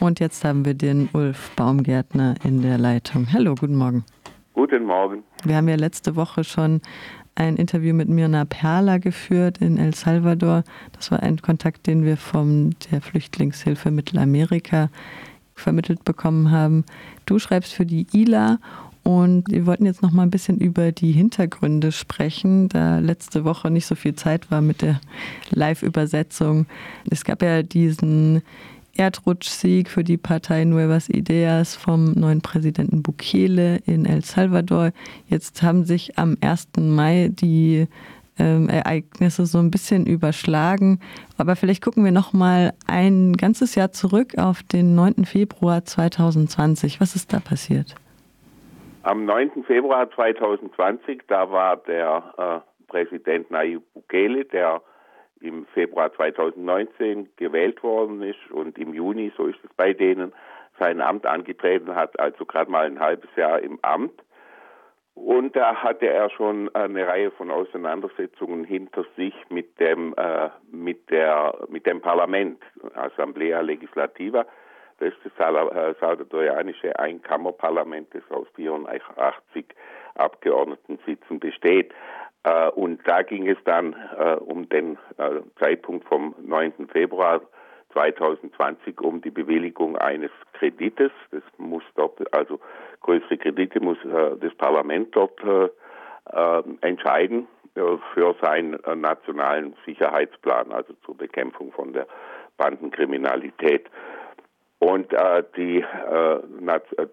Und jetzt haben wir den Ulf Baumgärtner in der Leitung. Hallo, guten Morgen. Guten Morgen. Wir haben ja letzte Woche schon ein Interview mit Mirna Perla geführt in El Salvador. Das war ein Kontakt, den wir von der Flüchtlingshilfe Mittelamerika vermittelt bekommen haben. Du schreibst für die ILA und wir wollten jetzt noch mal ein bisschen über die Hintergründe sprechen, da letzte Woche nicht so viel Zeit war mit der Live-Übersetzung. Es gab ja diesen Erdrutschsieg für die Partei Nuevas Ideas vom neuen Präsidenten Bukele in El Salvador. Jetzt haben sich am 1. Mai die ähm, Ereignisse so ein bisschen überschlagen. Aber vielleicht gucken wir noch mal ein ganzes Jahr zurück auf den 9. Februar 2020. Was ist da passiert? Am 9. Februar 2020, da war der äh, Präsident Nayib Bukele, der im Februar 2019 gewählt worden ist und im Juni, so ist es bei denen, sein Amt angetreten hat, also gerade mal ein halbes Jahr im Amt. Und da hatte er schon eine Reihe von Auseinandersetzungen hinter sich mit dem, äh, mit der, mit dem Parlament, Assemblea Legislativa. Das ist das äh, salvadorianische Einkammerparlament, das aus 84 Abgeordneten-Sitzen besteht. Äh, und da ging es dann äh, um den äh, Zeitpunkt vom 9. Februar 2020 um die Bewilligung eines Kredites. Das muss dort, also größere Kredite muss das Parlament dort entscheiden für seinen nationalen Sicherheitsplan, also zur Bekämpfung von der Bandenkriminalität. Und äh, die, äh,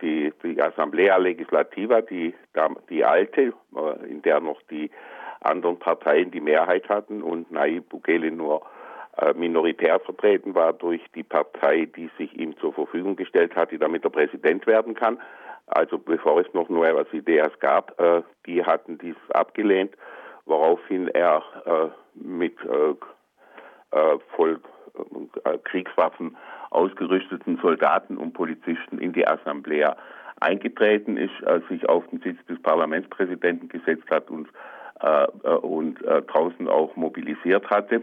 die, die Assemblea Legislativa, die, die alte, in der noch die anderen Parteien die Mehrheit hatten und Nayib Bukele nur äh, minoritär vertreten war durch die Partei, die sich ihm zur Verfügung gestellt hatte, damit er Präsident werden kann. Also bevor es noch Nuevas Ideas gab, äh, die hatten dies abgelehnt, woraufhin er äh, mit äh, äh, voll äh, Kriegswaffen ausgerüsteten Soldaten und Polizisten in die Assemblea eingetreten ist, sich auf den Sitz des Parlamentspräsidenten gesetzt hat und und äh, draußen auch mobilisiert hatte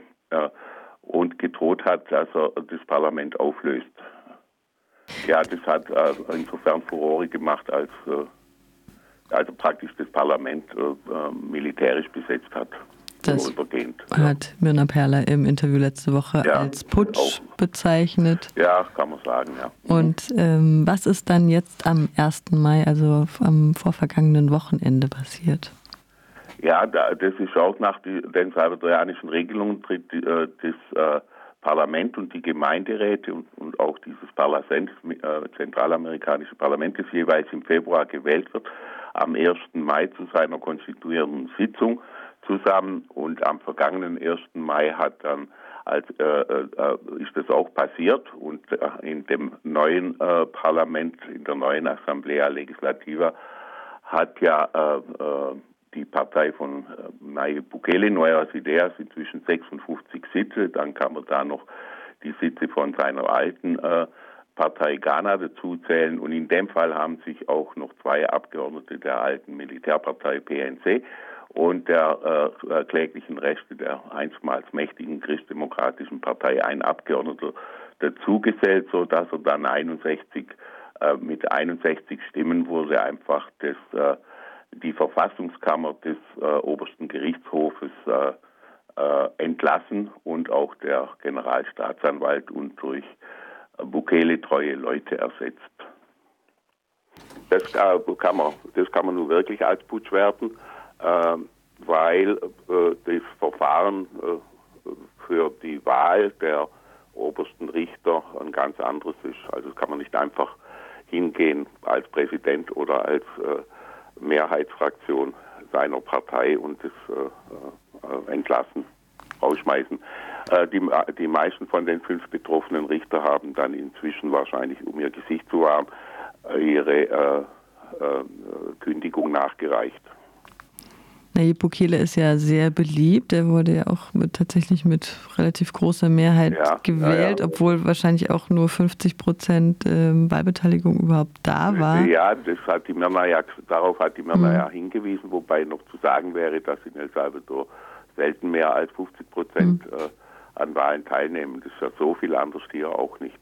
und gedroht hat, dass er das Parlament auflöst. Ja, das hat insofern Furore gemacht, als also praktisch das Parlament militärisch besetzt hat. Das hat Mirna Perla im Interview letzte Woche ja, als Putsch auch. bezeichnet. Ja, kann man sagen, ja. Und ähm, was ist dann jetzt am 1. Mai, also am vorvergangenen Wochenende passiert? Ja, da, das ist auch nach den salvadorianischen Regelungen tritt äh, das äh, Parlament und die Gemeinderäte und, auch dieses Parlament, äh, zentralamerikanische Parlament, das jeweils im Februar gewählt wird, am 1. Mai zu seiner konstituierenden Sitzung zusammen und am vergangenen 1. Mai hat dann als äh, äh, ist das auch passiert und in dem neuen äh, Parlament, in der neuen Assemblea Legislativa hat ja die Partei von äh, Nayib Bukele, Nuevas Ideas, inzwischen 56 Sitze. Dann kann man da noch die Sitze von seiner alten äh, Partei Ghana dazuzählen. Und in dem Fall haben sich auch noch zwei Abgeordnete der alten Militärpartei PNC und der äh, kläglichen Rechte der einstmals mächtigen christdemokratischen Partei ein Abgeordneter dazugesellt, sodass er dann 61 äh, mit 61 Stimmen wurde einfach das äh, die Verfassungskammer des äh, obersten Gerichtshofes äh, äh, entlassen und auch der Generalstaatsanwalt und durch Bukele treue Leute ersetzt. Das äh, kann man, das kann man nun wirklich als Putsch werten, äh, weil äh, das Verfahren für die Wahl der obersten Richter ein ganz anderes ist. Also kann man nicht einfach hingehen als Präsident oder als äh, Mehrheitsfraktion seiner Partei und das äh, äh, entlassen, rausschmeißen. Äh, die, die meisten von den fünf betroffenen Richter haben dann inzwischen wahrscheinlich, um ihr Gesicht zu wahren, ihre äh, äh, Kündigung nachgereicht. Nayib Bukele ist ja sehr beliebt. Er wurde ja auch mit, tatsächlich mit relativ großer Mehrheit ja, gewählt, ja, ja. obwohl wahrscheinlich auch nur 50 Prozent ähm, Wahlbeteiligung überhaupt da war. Ja, das hat die Mirna ja, darauf hat die Mirna mhm. ja hingewiesen, wobei noch zu sagen wäre, dass in El Salvador selten mehr als 50 Prozent mhm. äh, an Wahlen teilnehmen. Das ist ja so viel anders hier auch nicht.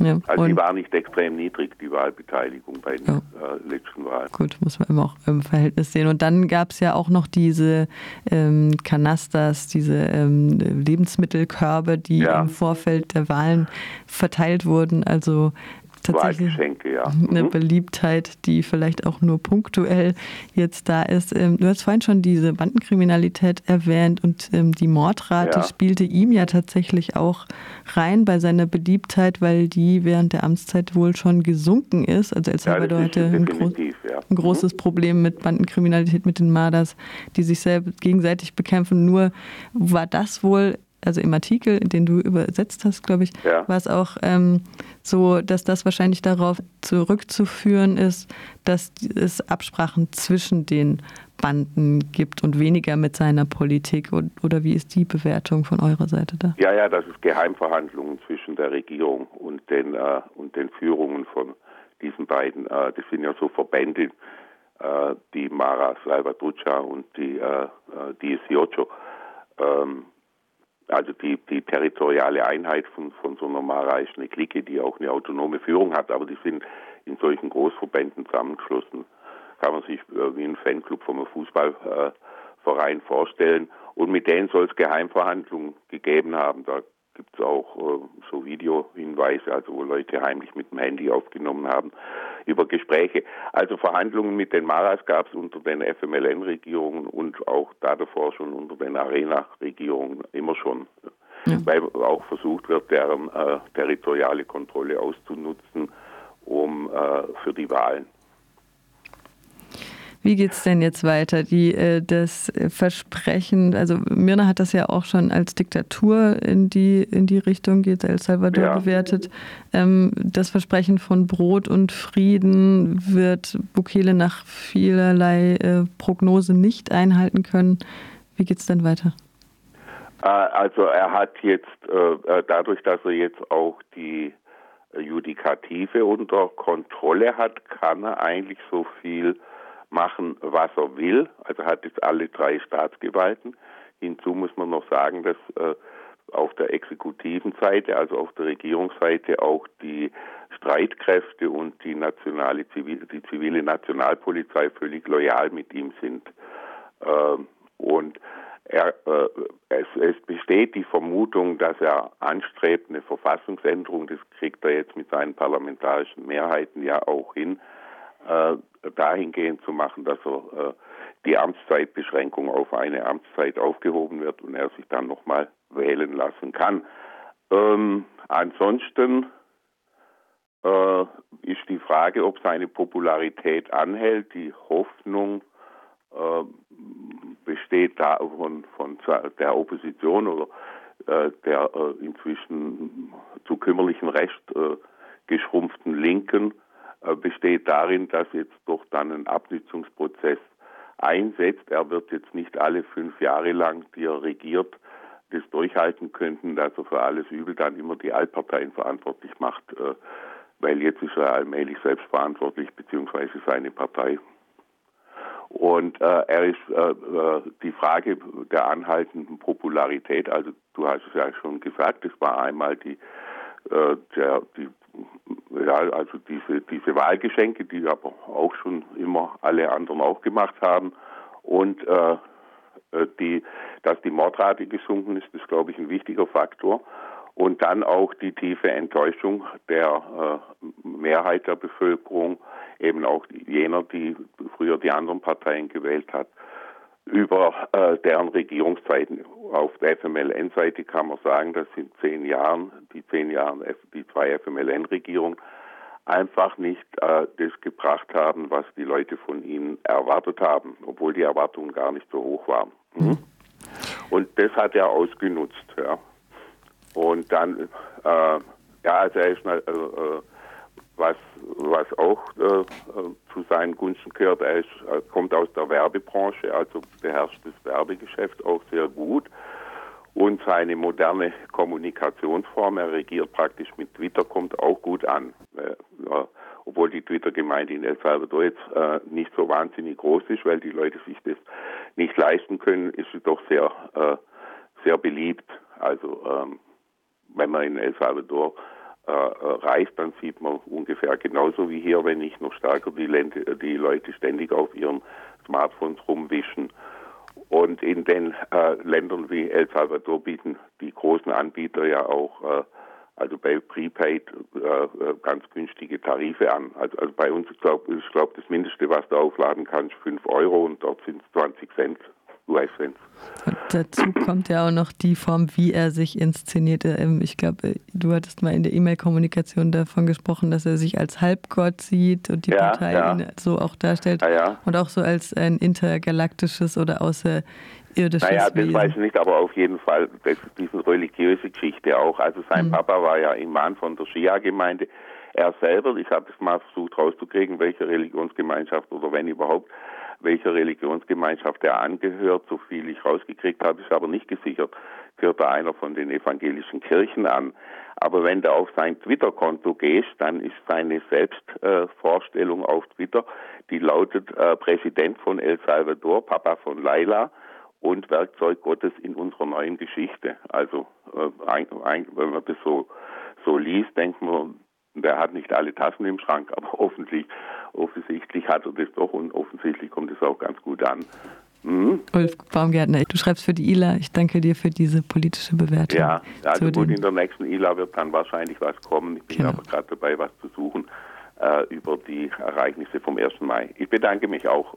Ja, also die war nicht extrem niedrig, die Wahlbeteiligung bei den ja. äh, letzten Wahlen. Gut, muss man immer auch im Verhältnis sehen. Und dann gab es ja auch noch diese ähm, Kanasters, diese ähm, Lebensmittelkörbe, die ja. im Vorfeld der Wahlen verteilt wurden. Also tatsächlich ja. eine mhm. Beliebtheit, die vielleicht auch nur punktuell jetzt da ist. Ähm, du hast vorhin schon diese Bandenkriminalität erwähnt und ähm, die Mordrate ja. spielte ihm ja tatsächlich auch rein bei seiner Beliebtheit, weil die während der Amtszeit wohl schon gesunken ist. Also El Salvador ja, hatte ein, gro ein, großes mhm. Problem mit Bandenkriminalität, mit den Mardas, die sich selbst gegenseitig bekämpfen. Nur war das wohl also im Artikel, den du übersetzt hast, glaube ich, ja. war es auch ähm, so, dass das wahrscheinlich darauf zurückzuführen ist, dass es Absprachen zwischen den Banden gibt und weniger mit seiner Politik. Oder wie ist die Bewertung von eurer Seite da? Ja, ja, das ist Geheimverhandlungen zwischen der Regierung und den, äh, und den Führungen von diesen beiden. Äh, das sind ja so Verbände, äh, die Mara Salvatrucha und die, äh, äh die 18. Ähm, also die, die territoriale Einheit von, von so einer Mara ist eine Clique, die auch eine autonome Führung hat, aber die sind in solchen Großverbänden zusammengeschlossen. Kann man sich wie ein Fanclub einem Fußballverein vorstellen. Und mit denen soll es Geheimverhandlungen gegeben haben. Da gibt es auch äh, so Videohinweise, also wo Leute heimlich mit dem Handy aufgenommen haben, über Gespräche. Also Verhandlungen mit den Maras gab es unter den FMLN-Regierungen und auch da davor schon unter den Arena-Regierungen immer schon. Ja. Weil auch versucht wird, deren äh, territoriale Kontrolle auszunutzen, um äh, für die Wahlen wie geht es denn jetzt weiter? Die, äh, das Versprechen, also Mirna hat das ja auch schon als Diktatur in die, in die Richtung geht, El Salvador ja. bewertet. Ähm, das Versprechen von Brot und Frieden wird Bukele nach vielerlei äh, Prognose nicht einhalten können. Wie geht es denn weiter? Äh, also er hat jetzt, äh, äh, dadurch, dass er jetzt auch die Judikative unter Kontrolle hat, kann er eigentlich so viel machen, was er will. Also hat jetzt alle drei Staatsgewalten. Hinzu muss man noch sagen, dass äh, auf der exekutiven Seite, also auf der Regierungsseite, auch die Streitkräfte und die nationale Zivil, die zivile Nationalpolizei völlig loyal mit ihm sind. Äh, und er, äh, es, es, besteht die Vermutung, dass er anstrebt, eine Verfassungsänderung, das kriegt er jetzt mit seinen parlamentarischen Mehrheiten ja auch hin, dahingehend zu machen, dass er äh, die Amtszeitbeschränkung auf eine Amtszeit aufgehoben wird und er sich dann nochmal wählen lassen kann. Ähm, ansonsten äh, ist die Frage, ob seine Popularität anhält. Die Hoffnung äh, besteht da von, von der Opposition oder äh, der äh, inzwischen zu kümmerlichen Recht äh, geschrumpften Linken, äh, besteht darin, dass jetzt doch dann ein Abnützungsprozess einsetzt. Er wird jetzt nicht alle fünf Jahre lang, die er regiert, das durchhalten könnten, dass er für alles Übel dann immer die Altparteien verantwortlich macht, äh, weil jetzt ist er allmählich selbst verantwortlich, beziehungsweise seine Partei. Und äh, er ist äh, äh, die Frage der anhaltenden Popularität, also du hast es ja schon gesagt, es war einmal die, äh, der, die ja, also diese, diese Wahlgeschenke, die aber auch schon immer alle anderen auch gemacht haben. Und äh, äh, die, dass die Mordrate gesunken ist, ist, glaube ich, ein wichtiger Faktor. Und dann auch die tiefe Enttäuschung der äh, Mehrheit der Bevölkerung, eben auch jener, die früher die anderen Parteien gewählt hat, über äh, deren Regierungszeiten. Auf der FMLN-Seite kann man sagen, dass in zehn Jahren, die zehn Jahre, die zwei FMLN-Regierungen einfach nicht äh, das gebracht haben, was die Leute von ihnen erwartet haben, obwohl die Erwartungen gar nicht so hoch waren. Mhm. Und das hat er ausgenutzt. Ja. Und dann, äh, ja, also er ist, äh, äh was, was auch äh, zu seinen Gunsten gehört, er ist, kommt aus der Werbebranche, also beherrscht das Werbegeschäft auch sehr gut. Und seine moderne Kommunikationsform, er regiert praktisch mit Twitter, kommt auch gut an. Äh, ja, obwohl die Twitter-Gemeinde in El Salvador jetzt äh, nicht so wahnsinnig groß ist, weil die Leute sich das nicht leisten können, ist sie doch sehr, äh, sehr beliebt. Also ähm, wenn man in El Salvador äh, reist, dann sieht man ungefähr genauso wie hier, wenn nicht noch stärker die, Lente, die Leute ständig auf ihren Smartphones rumwischen. Und in den äh, Ländern wie El Salvador bieten die großen Anbieter ja auch, äh, also bei Prepaid, äh, äh ganz günstige Tarife an. Also, also bei uns, ich glaube, ich das Mindeste, was du aufladen kannst, 5 Euro und dort sind es 20 Cent US-Fans. Und dazu kommt ja auch noch die Form, wie er sich inszeniert. Ähm, ich glaube, du hattest mal in der E-Mail-Kommunikation davon gesprochen, dass er sich als Halbgott sieht und die ja, Partei ja. so auch darstellt. Ja, und auch so als ein intergalaktisches oder außerirdisches Naja, das Wesen. weiß ich nicht, aber auf jeden Fall, das ist diese religiöse Geschichte auch. Also sein mhm. Papa war ja Imam von der Schia-Gemeinde. Er selber, ich habe es mal versucht rauszukriegen, welche Religionsgemeinschaft oder wenn überhaupt, welcher Religionsgemeinschaft er angehört. So viel ich rausgekriegt habe, ist aber nicht gesichert. Gehört er einer von den evangelischen Kirchen an. Aber wenn du auf sein Twitter-Konto gehst, dann ist seine Selbstvorstellung äh, auf Twitter, die lautet äh, Präsident von El Salvador, Papa von Laila und Werkzeug Gottes in unserer neuen Geschichte. Also äh, ein, ein, wenn man das so, so liest, denkt man, der hat nicht alle Tassen im Schrank, aber offensichtlich, offensichtlich hat er das doch und offensichtlich kommt es auch ganz gut an. Mhm. Ulf Baumgärtner, du schreibst für die ILA. Ich danke dir für diese politische Bewertung. Ja, also gut, in der nächsten ILA wird dann wahrscheinlich was kommen. Ich bin genau. aber gerade dabei, was zu suchen äh, über die Ereignisse vom 1. Mai. Ich bedanke mich auch.